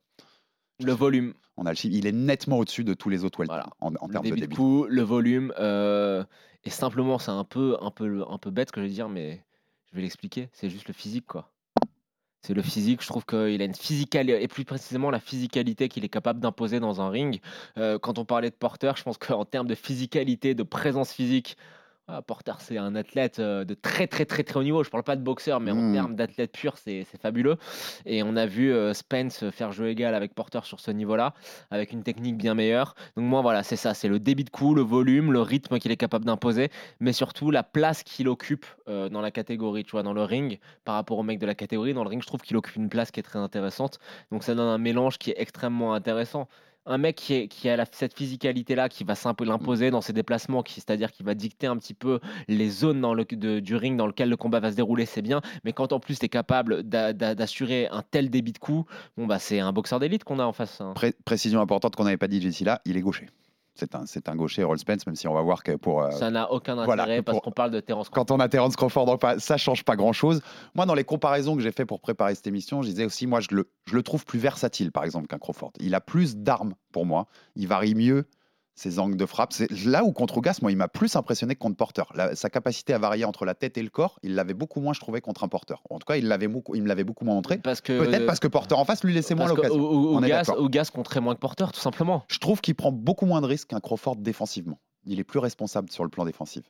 B: Le volume.
A: On a le chiffre. Il est nettement au-dessus de tous les autres
B: Voilà.
A: en, en
B: le
A: termes de
B: débit
A: débit.
B: de coup, le volume. euh, et simplement, c'est un peu, un, peu, un peu bête ce que je vais dire, mais je vais l'expliquer. C'est juste le physique, quoi. C'est le physique. Je trouve qu'il a une physicalité, et plus précisément la physicalité qu'il est capable d'imposer dans un ring. Euh, quand on parlait de Porter, je pense qu'en termes de physicalité, de présence physique, ah, Porter, c'est un athlète euh, de très très très très haut niveau. Je parle pas de boxeur, mais en
A: Mm.
B: termes d'athlète pur, c'est c'est fabuleux. Et on a vu euh, Spence faire jeu égal avec Porter sur ce niveau-là, avec une technique bien meilleure. Donc moi, voilà, c'est ça, c'est le débit de coup, le volume, le rythme qu'il est capable d'imposer, mais surtout la place qu'il occupe euh, dans la catégorie, tu vois, dans le ring, par rapport au mec de la catégorie. Dans le ring, je trouve qu'il occupe une place qui est très intéressante. Donc ça donne un mélange qui est extrêmement intéressant. Un mec qui, est- qui a la- cette physicalité-là, qui va l'imposer dans ses déplacements, qui- c'est-à-dire qui va dicter un petit peu les zones dans le, de- du ring dans lequel le combat va se dérouler, c'est bien. Mais quand en plus tu es capable d'a- d'a- d'assurer un tel débit de coup, bon bah c'est un boxeur d'élite qu'on a en face. hein.
A: Pré- précision importante qu'on n'avait pas dit ici là, il est gaucher. C'est un, c'est un gaucher, Errol Spence, même si on va voir que pour. euh,
B: Ça n'a aucun
A: voilà,
B: intérêt parce
A: pour-
B: qu'on parle de Terence Crawford.
A: quand on a Terence Crawford, donc, pas- ça change pas grand chose. Moi, dans les comparaisons que j'ai fait pour préparer cette émission, je disais aussi, moi, je le, je le trouve plus versatile, par exemple, qu'un Crawford. Il a plus d'armes pour moi. Il varie mieux ses angles de frappe. C'est là où contre Ougas, moi, il m'a plus impressionné que contre Porter. La- sa capacité à varier entre la tête et le corps, il l'avait beaucoup moins, je trouvais, contre un Porter. En tout cas, il, l'avait il me l'avait beaucoup moins montré.
B: Parce que
A: Peut-être parce que Porter en face lui laissait moins l'occasion.
B: Ougas compterait moins que Porter, tout simplement.
A: Je trouve qu'il prend beaucoup moins de risques qu'un Crawford défensivement. Il est plus responsable sur le plan défensif.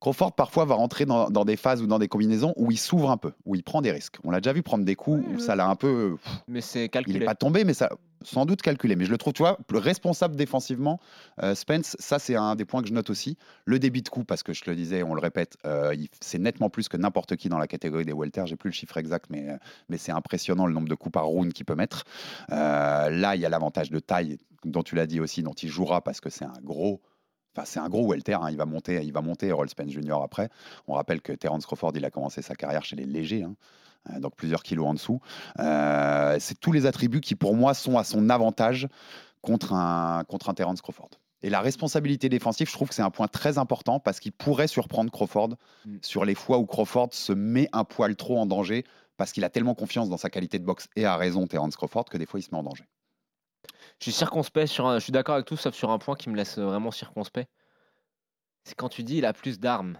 A: Crawford parfois va rentrer dans, dans des phases ou dans des combinaisons où il s'ouvre un peu, où il prend des risques. On l'a déjà vu prendre des coups où ça l'a un peu.
B: Mais c'est
A: Il
B: calculé.
A: n'est pas tombé, mais ça sans doute calculé. Mais je le trouve, tu vois, le responsable défensivement, euh, Spence, ça c'est un des points que je note aussi. Le débit de coup, parce que je te le disais, on le répète, euh, c'est nettement plus que n'importe qui dans la catégorie des welter. J'ai plus le chiffre exact, mais, euh, mais c'est impressionnant le nombre de coups par round qu'il peut mettre. Là, il y a l'avantage de taille, dont tu l'as dit aussi, dont il jouera parce que c'est un gros. Enfin, c'est un gros welter, hein, il va monter, il va monter Errol Spence Jr. après. On rappelle que Terence Crawford, il a commencé sa carrière chez les légers, hein, donc plusieurs kilos en dessous. Euh, c'est tous les attributs qui, pour moi, sont à son avantage contre un, contre un Terence Crawford. Et la responsabilité défensive, je trouve que c'est un point très important parce qu'il pourrait surprendre Crawford
B: Mm.
A: sur les fois où Crawford se met un poil trop en danger parce qu'il a tellement confiance dans sa qualité de boxe et a raison Terence Crawford que des fois il se met en danger.
B: Je suis circonspect sur un... Je suis d'accord avec tout, sauf sur un point qui me laisse vraiment circonspect. C'est quand tu dis il a plus d'armes.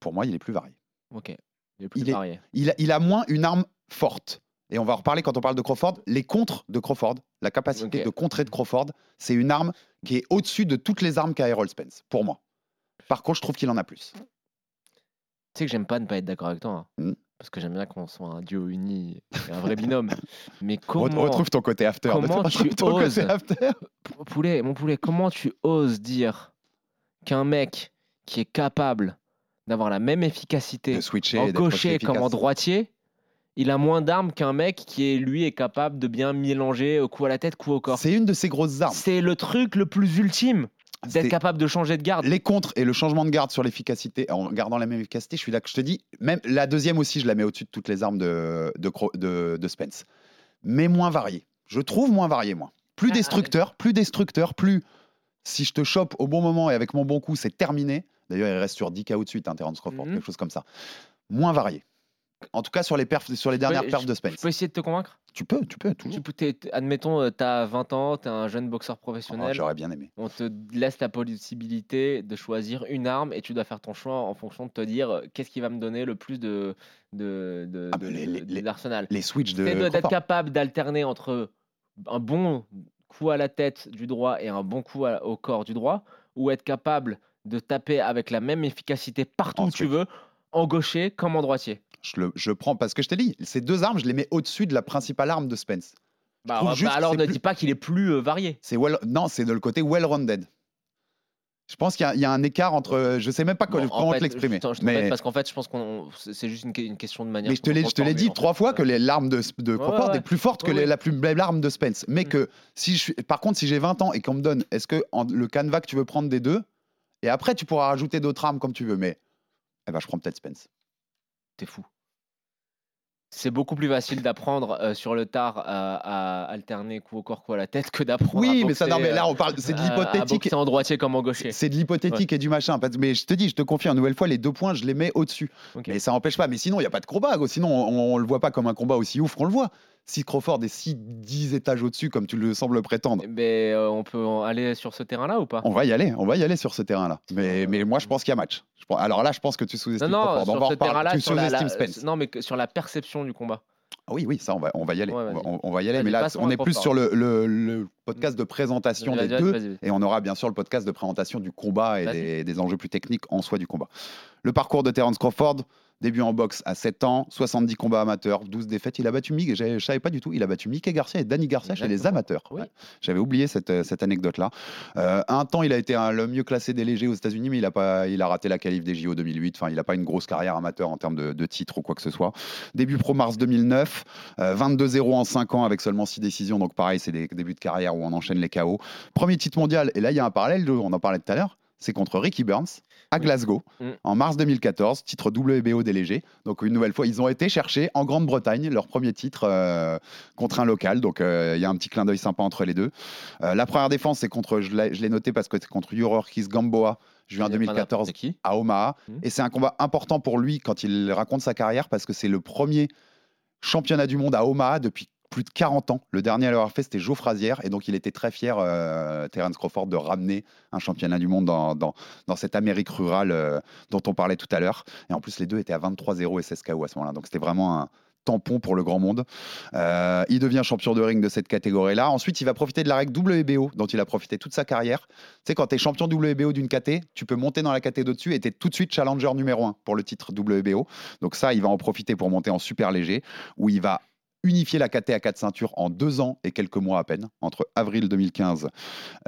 A: Pour moi, il est plus varié.
B: Ok. Il est plus
A: Il est-
B: varié.
A: Il a, il a moins une arme forte. Et on va en reparler quand on parle de Crawford. Les contres de Crawford, la capacité de contrer de Crawford, c'est une arme qui est au-dessus de toutes les armes qu'a Errol Spence, pour moi. Par contre, je trouve qu'il en a plus.
B: Tu sais que j'aime pas ne pas être d'accord avec toi. hein.
A: Mm.
B: parce que j'aime bien qu'on soit un duo uni un vrai binôme. Mais comment,
A: Retrouve ton côté after.
B: comment tu
A: ton côté
B: oses
A: after.
B: P- poulet, mon poulet, comment tu oses dire qu'un mec qui est capable d'avoir la même efficacité
A: switcher.
B: en gaucher comme en droitier, il a moins d'armes qu'un mec qui est lui est capable de bien mélanger euh, coup à la tête, coup au corps.
A: C'est une de ses grosses armes.
B: C'est le truc le plus ultime d'être capable de changer de garde.
A: Les contres et le changement de garde sur l'efficacité, en gardant la même efficacité, je suis d'accord. Je te dis, même la deuxième aussi, je la mets au-dessus de toutes les armes de, de, Cro- de- de Spence. Mais moins varié. Je trouve moins varié, moi. Plus
B: Ah,
A: destructeur, plus destructeur, plus si je te chope au bon moment et avec mon bon coup, c'est terminé. D'ailleurs, il reste sur 10 KO de suite, hein, Terence Crawford,
B: Mhm.
A: quelque chose comme ça. Moins varié. En tout cas, sur les, perfs, sur les dernières perfs de Spence.
B: peux essayer de te convaincre?
A: Tu peux, tu peux, toujours.
B: Tu Admettons, euh, t'as 20 ans, t'es un jeune boxeur
A: Oh,
B: professionnel.
A: J'aurais bien aimé.
B: on te laisse la possibilité de choisir une arme et tu dois faire ton choix en fonction de te dire euh, qu'est-ce qui va me donner le plus de, de, de-
A: Ah,
B: de-
A: les-
B: de-
A: les-
B: d'arsenal.
A: Les switches de.
B: C'est d'être capable d'alterner entre un bon coup à la tête du droit et un bon coup à- au corps du droit, ou être capable de taper avec la même efficacité partout
A: En
B: où tu veux, en gaucher comme en droitier.
A: Je, le, je prends parce que je t'ai dit, ces deux armes, je les mets au-dessus de la principale arme de Spence.
B: Bah,
A: trouve
B: bah, alors ne
A: plus-
B: dis pas qu'il est plus euh, varié.
A: C'est well, non, c'est de le côté well-rounded. Je pense qu'il y, y a un écart entre. Je sais même pas
B: Bon,
A: comment
B: en
A: comment
B: fait,
A: te l'exprimer. Mais,
B: parce qu'en fait, je pense qu'on c'est juste une, une question de manière.
A: mais je te l'ai, je te l'ai dit trois fois que l'arme de, de
B: Ouais,
A: Crawford
B: ouais,
A: est plus forte que les- la plus belle arme de Spence. Mais
B: Mm.
A: que si je suis, par contre, si j'ai 20 ans et qu'on me donne, est-ce que en- le canevas que tu veux prendre des deux, et après tu pourras rajouter d'autres armes comme tu veux, mais eh ben, je prends peut-être Spence.
B: T'es fou. C'est beaucoup plus facile d'apprendre euh, sur le tard à, à alterner coup au corps, coup à la tête que d'apprendre.
A: Oui,
B: à
A: mais ça,
B: boxer,
A: non, mais là
B: euh,
A: on parle, c'est de l'hypothétique.
B: boxer en droitier comme en gaucher.
A: C'est de l'hypothétique et du machin. Mais je te dis, je te confie une nouvelle fois, les deux points, je les mets au-dessus.
B: Ok.
A: Mais ça n'empêche pas. Mais sinon, il n'y a pas de combat. Sinon, on, on le voit pas comme un combat aussi ouf qu'on le voit. Si Crawford est si 10 étages au-dessus, comme tu le sembles prétendre,
B: Mais euh, on peut aller sur ce terrain-là ou pas?
A: On va y aller. On va y aller sur ce terrain-là. Mais, mais moi, je pense qu'il y a match. Alors là, je pense que tu
B: Non,
A: sous-estimes
B: non,
A: Crawford. On
B: sur ce terrain-là,
A: Tu
B: sur la, non, mais que- sur la perception du combat.
A: Ah Oui, oui, ça, on va, on va y aller.
B: Ouais,
A: on, va, on- y aller. Mais là, on est plus sur le, le- le podcast de présentation des deux. Et on aura bien sûr le podcast de présentation du combat et des, des enjeux plus techniques en soi du combat. Le parcours de Terence Crawford, début en boxe à 7 ans, 70 combats amateurs, 12 défaites. Il a battu Mick, je savais pas du tout, il a battu Mickey Garcia et Danny Garcia chez les amateurs.
B: Oui.
A: Ouais. J'avais oublié cette, euh, cette anecdote-là. Euh, un temps, il a été un- le mieux classé des légers aux États-Unis, mais il a, pas, il a raté la qualif des JO 2008. Enfin, il n'a pas une grosse carrière amateur en termes de, de titres ou quoi que ce soit. Début pro mars 2009, euh, 22-0 en 5 ans avec seulement 6 décisions. Donc, pareil, c'est des débuts de carrière où on enchaîne les KO. Premier titre mondial, et là, il y a un parallèle, on en parlait tout à l'heure, c'est contre Ricky Burns à Glasgow
B: Mm.
A: en mars 2014, titre WBO des légers. Donc une nouvelle fois, ils ont été chercher en Grande-Bretagne leur premier titre euh, contre un local. Donc euh, il y a un petit clin d'œil sympa entre les deux. Euh, la première défense, c'est contre, je l'ai noté parce que c'est contre Yurorkis Gamboa, juin
B: Il y a pas
A: 2014
B: n'importe qui.
A: à Omaha.
B: Mm.
A: Et c'est un combat important pour lui quand il raconte sa carrière parce que c'est le premier championnat du monde à Omaha depuis plus de 40 ans. Le dernier à l'avoir fait, c'était Joe Frazier. Et donc, il était très fier, euh, Terence Crawford, de ramener un championnat du monde dans, cette Amérique rurale euh, dont on parlait tout à l'heure. Et en plus, les deux étaient à 23-0 et 16 KO à ce moment-là. Donc, c'était vraiment un tampon pour le grand monde. Euh, il devient champion de ring de cette catégorie-là. Ensuite, il va profiter de la règle WBO, dont il a profité toute sa carrière. Tu sais, quand tu es champion WBO d'une KT, tu peux monter dans la KT d'au-dessus et tu es tout de suite challenger numéro 1 pour le titre WBO. Donc ça, il va en profiter pour monter en super léger, où il va unifier la KT à quatre ceintures en deux ans et quelques mois à peine, entre avril 2015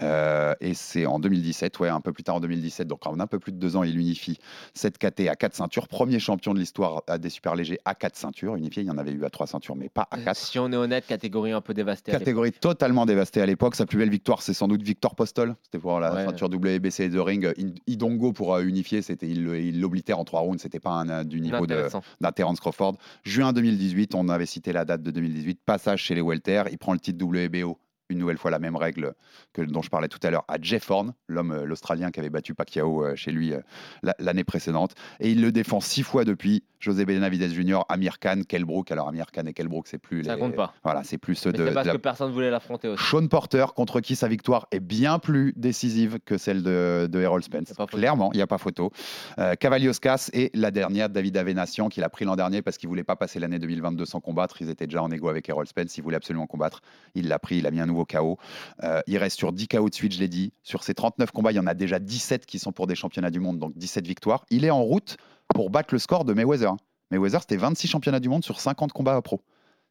A: euh, et c'est en 2017, ouais, un peu plus tard en 2017, donc en un peu plus de deux ans, il unifie cette KT à quatre ceintures. Premier champion de l'histoire à des super légers à quatre ceintures. Unifié, il y en avait eu à trois ceintures, mais pas à quatre.
B: Si on est honnête, catégorie un peu dévastée.
A: Catégorie totalement dévastée à l'époque. Sa plus belle victoire, c'est sans doute Victor Postol. C'était pour la
B: Ouais.
A: ceinture WBC de ring. In- Idongo pour euh, unifier, c'était il l'oblitere en trois rounds. C'était pas un, euh, du niveau d'un Terence Crawford. Juin 2018, on avait cité la date de 2018. Passage chez les Welter. Il prend le titre WBO. Une nouvelle fois la même règle que dont je parlais tout à l'heure à Jeff Horn, l'homme euh, l'Australien qui avait battu Pacquiao euh, chez lui euh, la- l'année précédente, et il le défend six fois depuis. José Benavidez Jr., Amir Khan, Kelbrook. Alors Amir Khan et Kelbrook, c'est plus
B: Ça compte pas.
A: Voilà, c'est plus ceux
B: Mais
A: de,
B: c'est
A: de
B: parce
A: la
B: que personne voulait l'affronter aussi.
A: Sean Porter, contre qui sa victoire est bien plus décisive que celle de, de Errol Spence. Clairement, il n'y a pas photo. Euh, Cavalioscas et la dernière, David Avenassian, qu'il a pris l'an dernier parce qu'il voulait pas passer l'année 2022 sans combattre. Ils étaient déjà en égo avec Errol Spence. Il voulait absolument combattre. Il l'a pris. Il a mis un nouveau KO. Euh, il reste sur 10 KO de suite, je l'ai dit. Sur ces 39 combats, il y en a déjà 17 qui sont pour des championnats du monde, donc 17 victoires. Il est en route pour battre le score de Mayweather. Mayweather, c'était 26 championnats du monde sur 50 combats pro.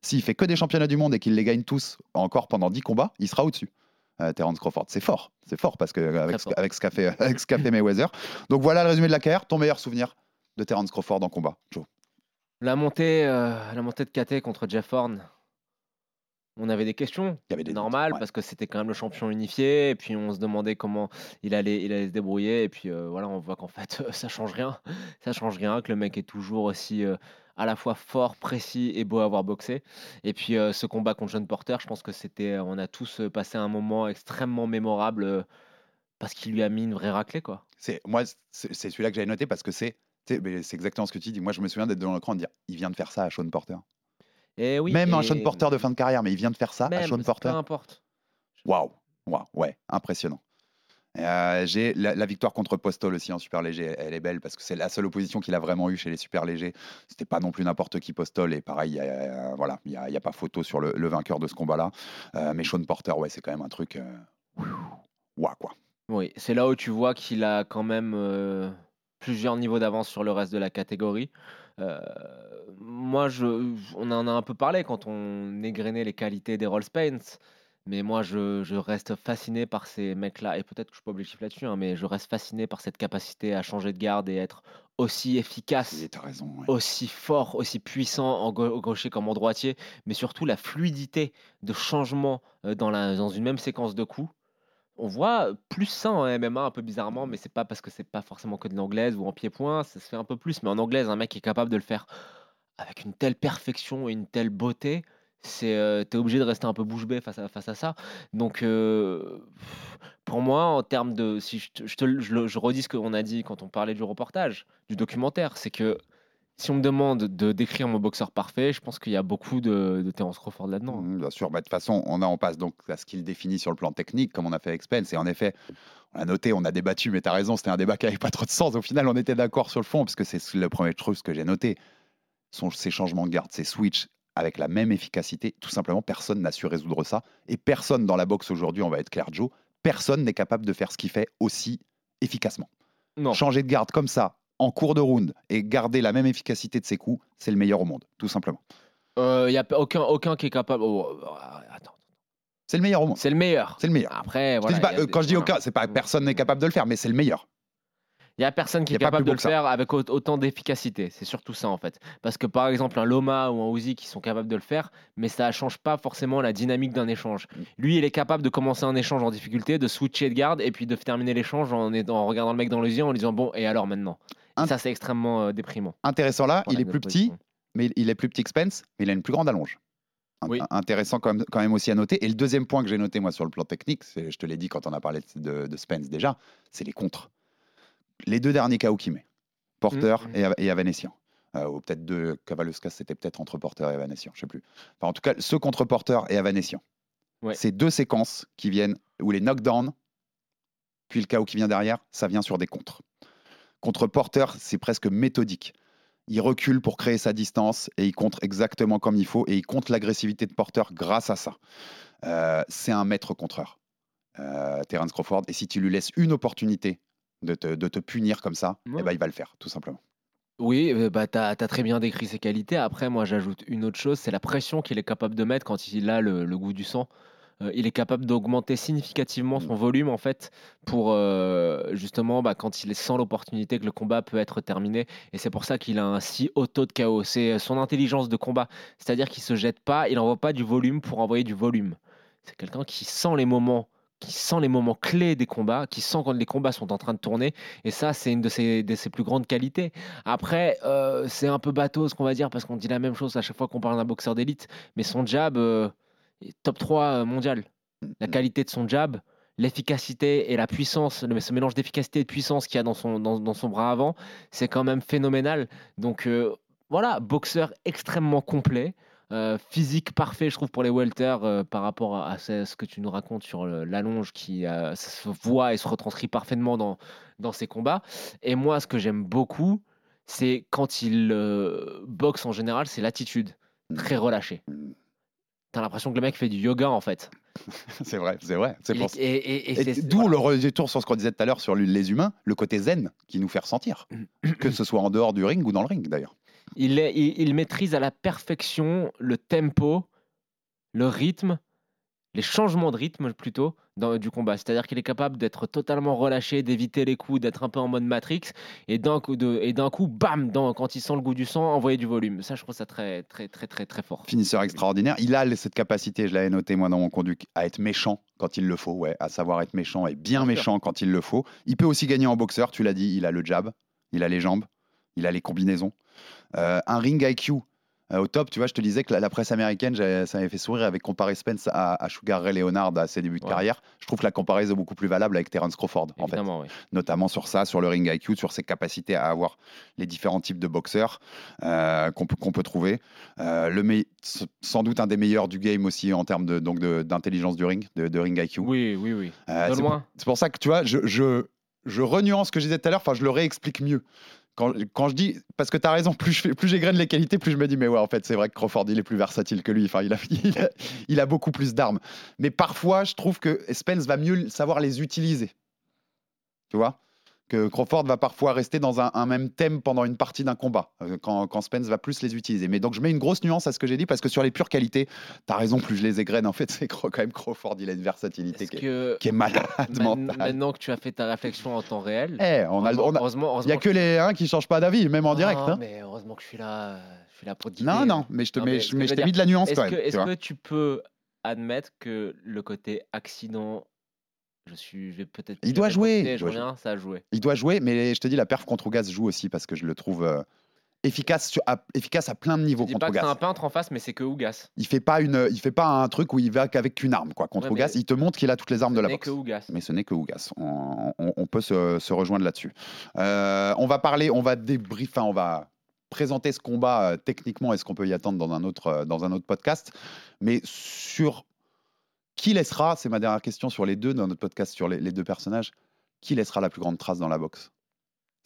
A: S'il fait que des championnats du monde et qu'il les gagne tous encore pendant 10 combats, il sera au-dessus. Euh, Terence Crawford, c'est fort, c'est fort parce que avec, ce-
B: fort.
A: avec ce qu'a fait, avec ce qu'a fait Mayweather. Donc voilà le résumé de la carrière. Ton meilleur souvenir de Terence Crawford en combat, Joe?
B: La montée, euh, la montée de KT contre Jeff Horn. On avait des questions.
A: Il y avait des doutes,
B: normal
A: ouais.
B: parce que c'était quand même le champion unifié et puis on se demandait comment il allait il allait se débrouiller et puis euh, voilà on voit qu'en fait ça change rien ça change rien que le mec est toujours aussi euh, à la fois fort précis et beau à avoir boxé et puis euh, ce combat contre John Porter je pense que c'était on a tous euh, passé un moment extrêmement mémorable euh, parce qu'il lui a mis une vraie raclée quoi
A: C'est moi, c'est celui-là que j'avais noté parce que c'est, c'est exactement ce que tu dis. Moi, je me souviens d'être devant l'écran et de dire, il vient de faire ça à Sean Porter.
B: Et oui
A: Même un Sean Porter de fin de carrière, mais il vient de faire ça à
B: même,
A: Sean
B: peu
A: Porter.
B: importe
A: Waouh, waouh, ouais, impressionnant. Euh, j'ai la, la victoire contre Postol aussi en super léger, elle est belle parce que c'est la seule opposition qu'il a vraiment eue chez les super légers. C'était pas non plus n'importe qui Postol et pareil, il y a, euh, voilà, il y a, pas photo sur le, le vainqueur de ce combat-là. Euh, mais Sean Porter, ouais, c'est quand même un truc, waouh quoi.
B: Oui, c'est là où tu vois qu'il a quand même plusieurs niveaux d'avance sur le reste de la catégorie. Euh, moi, je, on en a un peu parlé quand on égrenait les qualités d'Errol Spence, mais moi, je, je reste fasciné par ces mecs-là, et peut-être que je suis pas objectif là-dessus, hein, mais je reste fasciné par cette capacité à changer de garde et être aussi efficace
A: Et T'as raison. ouais.
B: aussi fort, aussi puissant en gau- gaucher comme en droitier, mais surtout la fluidité de changement euh, dans, la, dans une même séquence de coups. On voit plus ça en MMA un peu bizarrement, mais c'est pas parce que c'est pas forcément que de l'anglaise ou en pied-point, ça se fait un peu plus. Mais en anglaise, un mec qui est capable de le faire avec une telle perfection et une telle beauté, c'est euh, t'es obligé de rester un peu bouche bée face à, face à ça. Donc euh, pour moi, en termes de, si je, te- je, te le- je le- je redis ce qu'on a dit quand on parlait du reportage, du documentaire, c'est que si on me demande de décrire mon boxeur parfait, je pense qu'il y a beaucoup de, de Terence Crawford là-dedans.
A: Mhm, bien sûr, bah, de toute façon, on, a, on passe donc à ce qu'il définit sur le plan technique, comme on a fait avec Spence. Et en effet, on a noté, on a débattu, mais tu as raison, c'était un débat qui n'avait pas trop de sens. Au final, on était d'accord sur le fond, parce que c'est le premier truc que j'ai noté. Son, ces changements de garde, ces switches avec la même efficacité, tout simplement, personne n'a su résoudre ça. Et personne dans la boxe aujourd'hui, on va être clair, Joe, personne n'est capable de faire ce qu'il fait aussi efficacement.
B: Non.
A: Changer de garde comme ça, en cours de round, et garder la même efficacité de ses coups, c'est le meilleur au monde, tout simplement.
B: Il n'y a aucun, aucun qui est capable. oh, euh, attends,
A: C'est le meilleur au monde.
B: c'est le meilleur.
A: C'est le meilleur.
B: Après, voilà,
A: pas, euh,
B: des-
A: quand je dis aucun, c'est pas personne n'est capable de le faire, mais c'est le meilleur.
B: Il n'y a personne qui est capable de le
A: ça.
B: faire avec au- autant d'efficacité. C'est surtout ça en fait. Parce que par exemple, un Loma ou un Uzi qui sont capables de le faire, mais ça ne change pas forcément la dynamique d'un échange.
A: Mm.
B: Lui, il est capable de commencer un échange en difficulté, de switcher de garde et puis de terminer l'échange en regardant le mec dans les yeux en lui disant Bon, et alors maintenant? Ça, c'est extrêmement euh, déprimant.
A: Intéressant là, il est plus
B: position.
A: petit, mais il est plus petit que Spence, mais il a une plus grande allonge.
B: Oui.
A: Intéressant quand même, quand même aussi à noter. Et le deuxième point que j'ai noté moi sur le plan technique, c'est- je te l'ai dit quand on a parlé de, de Spence déjà, c'est les contres. Les deux derniers KO qu'il met, Porter
B: Mhm.
A: et, et. Euh, ou peut-être deux, Cavalauskas, c'était peut-être entre Porter et Avanesian, je sais plus. Enfin, en tout cas, ceux contre Porter et Avanesian.
B: Ouais.
A: C'est deux séquences qui viennent, où les knockdowns, puis le KO qui vient derrière, ça vient sur des contres. Contre Porter, c'est presque méthodique. Il recule pour créer sa distance et il contre exactement comme il faut et il compte l'agressivité de Porter grâce à ça. Euh, c'est un maître contreur, euh, Terence Crawford. Et si tu lui laisses une opportunité de te, de te punir comme ça,
B: Ouais.
A: eh ben, il va le faire, tout simplement.
B: Oui, euh, bah, tu as, très bien décrit ses qualités. Après, moi, j'ajoute une autre chose c'est la pression qu'il est capable de mettre quand il a le, le goût du sang. Euh, il est capable d'augmenter significativement son volume, en fait, pour euh, justement, bah, quand il sent l'opportunité que le combat peut être terminé. Et c'est pour ça qu'il a un si haut taux de KO. C'est euh, son intelligence de combat. C'est-à-dire qu'il se jette pas, il n'envoie pas du volume pour envoyer du volume. C'est quelqu'un qui sent les moments qui sent les moments clés des combats, qui sent quand les combats sont en train de tourner, et ça, c'est une de ses, de ses plus grandes qualités. Après, euh, c'est un peu bateau ce qu'on va dire parce qu'on dit la même chose à chaque fois qu'on parle d'un boxeur d'élite, mais son jab euh, est top 3 euh, mondial. La qualité de son jab, l'efficacité et la puissance, ce mélange d'efficacité et de puissance qu'il y a dans son, dans, dans son bras avant, c'est quand même phénoménal. Donc euh, voilà, boxeur extrêmement complet. euh, physique parfait, je trouve, pour les welters euh, par rapport à, à ce, que tu nous racontes sur l'allonge qui se voit et se retranscrit parfaitement dans, dans ses combats. Et moi, ce que j'aime beaucoup, c'est quand il boxe en général, c'est l'attitude, très relâchée. T'as l'impression que le mec fait du yoga en fait.
A: c'est vrai, c'est vrai. C'est pour
B: et- et- et
A: D'où
B: voilà.
A: le retour sur ce qu'on disait tout à l'heure sur les humains, le côté zen qui nous fait ressentir, que ce soit en dehors du ring ou dans le ring d'ailleurs.
B: Il, est, il, il maîtrise à la perfection le tempo, le rythme, les changements de rythme plutôt dans, du combat. C'est-à-dire qu'il est capable d'être totalement relâché, d'éviter les coups, d'être un peu en mode Matrix, et d'un coup, de, et d'un coup, bam, dans, quand il sent le goût du sang, envoyer du volume. Ça, je trouve ça très, très, très, très, très fort.
A: Finisseur extraordinaire. Il a cette capacité, je l'avais noté moi dans mon conduit, à être méchant quand il le faut, ouais, à savoir être méchant et bien,
B: Bien sûr.
A: méchant quand il le faut. Il peut aussi gagner en boxeur, tu l'as dit, il a le jab, il a les jambes, il a les combinaisons. Euh, un ring IQ au top, tu vois, je te disais que la, la presse américaine, ça m'avait fait sourire avec comparé Spence à, à Sugar Ray Leonard à ses débuts de
B: Ouais.
A: carrière. Je trouve que la comparaison est beaucoup plus valable avec Terence Crawford, en fait
B: Évidemment, oui.
A: notamment sur ça, sur le ring IQ, sur ses capacités à avoir les différents types de boxeurs euh, qu'on peut, trouver. Euh, le sans doute un des meilleurs du game aussi en termes de, donc d'intelligence du ring, de, de ring IQ.
B: Oui, oui, oui.
A: Euh, pour- c'est pour ça que tu vois, je, je, je renuance ce que je disais tout à l'heure, enfin je le réexplique mieux. Quand, je dis, parce que tu as raison, plus je plus les qualités, plus je me dis, mais ouais, en fait, c'est vrai que Crawford, il est plus versatile que lui. Enfin, il a, il a beaucoup plus d'armes. Mais parfois, je trouve que Spence va mieux savoir les utiliser. Tu vois? Que Crawford va parfois rester dans un, un même thème pendant une partie d'un combat, euh, quand, quand Spence va plus les utiliser. Mais donc je mets une grosse nuance à ce que j'ai dit, parce que sur les pures qualités, tu as raison, plus je les égrène, en fait, c'est quand même Crawford, il a une versatilité qui est, malade mentale.
B: maintenant que tu as fait ta réflexion en temps réel,
A: Eh, on a, le- on a-
B: heureusement,
A: il
B: heureusement
A: y a que les uns qui changent pas d'avis, même en direct.
B: Non,
A: hein.
B: mais heureusement que je suis là, je suis là pour te guider.
A: Non, non, mais je
B: mais
A: mais t'ai mis de la nuance quand même.
B: est-ce que tu peux admettre que le côté accident, je suis, je vais peut-être.
A: Il doit jouer, il
B: Je
A: doit
B: reviens, ça a joué.
A: Il doit jouer, mais je te dis, la perf contre Ougas joue aussi parce que je le trouve euh, efficace, sur- à, efficace à plein de
B: Je
A: niveaux
B: dis
A: contre
B: pas que c'est
A: Ougas.
B: un peintre en face, mais c'est que Ougas.
A: Il fait pas une, il fait pas un truc où il va qu'avec une arme quoi. Contre
B: Ouais,
A: Ougas, il te montre qu'il a toutes les armes de la boxe.
B: Ougas.
A: Mais ce n'est que Ougas. On, on- on peut se, se rejoindre là-dessus. Euh, on va parler, on va débriefer, on va présenter ce combat euh, techniquement et ce qu'on peut y attendre dans un autre, dans un autre podcast. Mais sur qui laissera, c'est ma dernière question sur les deux dans notre podcast sur les, les deux personnages, qui laissera la plus grande trace dans la boxe?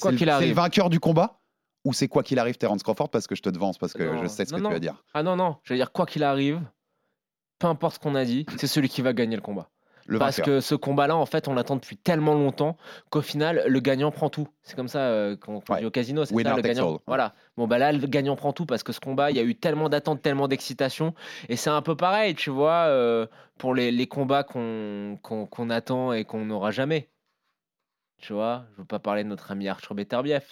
B: Quoi
A: C'est le- vainqueur du combat ou c'est quoi qu'il arrive Terence Crawford parce que je te devance parce que
B: Non,
A: je sais ce que
B: non,
A: tu vas dire.
B: Ah non, non, je veux dire, quoi qu'il arrive, peu importe ce qu'on a dit, c'est celui qui va gagner le combat.
A: Le
B: Parce
A: vainqueur.
B: que ce combat-là, en fait, on l'attend depuis tellement longtemps qu'au final, le gagnant prend tout. C'est comme ça euh, qu'on
A: Ouais.
B: dit au casino, c'est ça, le gagnant.
A: all.
B: Voilà. Bon, bah là, le gagnant prend tout parce que ce combat, il y a eu tellement d'attentes, tellement d'excitation. Et c'est un peu pareil, tu vois, euh, pour les, les combats qu'on attend et qu'on n'aura jamais. Tu vois, je veux pas parler de notre ami Arthur Beterbiev.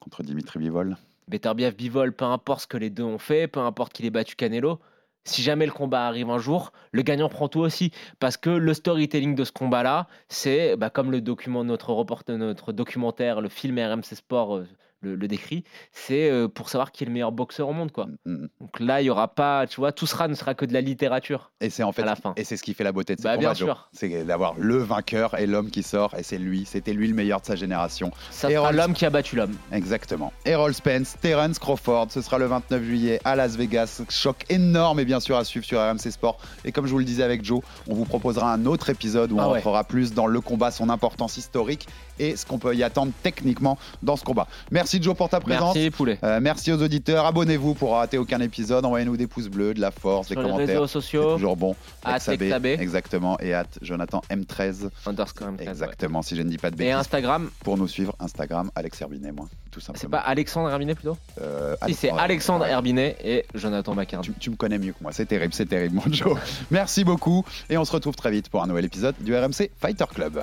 A: contre Dimitri Bivol.
B: Beterbiev, Bivol, peu importe ce que les deux ont fait, peu importe qu'il ait battu Canelo, si jamais le combat arrive un jour, le gagnant prend tout aussi. Parce que le storytelling de ce combat-là, c'est bah, comme le document, notre, report, notre documentaire, le film RMC Sport euh, le, le décrit, c'est euh, pour savoir qui est le meilleur boxeur au monde. Quoi.
A: Mm.
B: Donc là, il y aura pas, tu vois, tout sera ne sera que de la littérature.
A: Et c'est en fait
B: À la fin.
A: et c'est ce qui fait la beauté de ce
B: Bah, bien
A: Joe.
B: sûr.
A: C'est d'avoir le vainqueur et l'homme qui sort et c'est lui, c'était lui le meilleur de sa génération.
B: Ça sera l'homme qui a battu l'homme.
A: Exactement. Errol Spence, Terence Crawford, ce sera le 29 juillet à Las Vegas. Choc énorme et bien sûr à suivre sur RMC Sport. Et comme je vous le disais avec Joe, on vous proposera un autre épisode où
B: Ah
A: on
B: ouais.
A: rentrera plus dans le combat, son importance historique et ce qu'on peut y attendre techniquement dans ce combat. Merci Joe pour ta présence.
B: Merci, poulet.
A: Euh, merci aux auditeurs. Abonnez-vous pour rater aucun épisode. Envoyez-nous des pouces bleus, de la force,
B: Sur
A: des
B: les
A: commentaires.
B: réseaux
A: C'est
B: sociaux,
A: toujours bon.
B: at
A: XAB, exactement. Et at Jonathan M13.
B: underscore M13, ouais.
A: Exactement, si je ne dis pas de
B: Et
A: bêtises.
B: Instagram,
A: Pour nous suivre, Instagram, Alex Herbinet, moi, tout
B: c'est
A: simplement.
B: pas Alexandre Herbinet plutôt?
A: Euh,
B: Si, c'est Alexandre-
A: Ouais.
B: Herbinet et Jonathan Bacardi.
A: Tu, tu me connais mieux que moi, c'est terrible, c'est terrible, mon Joe. Merci beaucoup et on se retrouve très vite pour un nouvel épisode du RMC Fighter Club.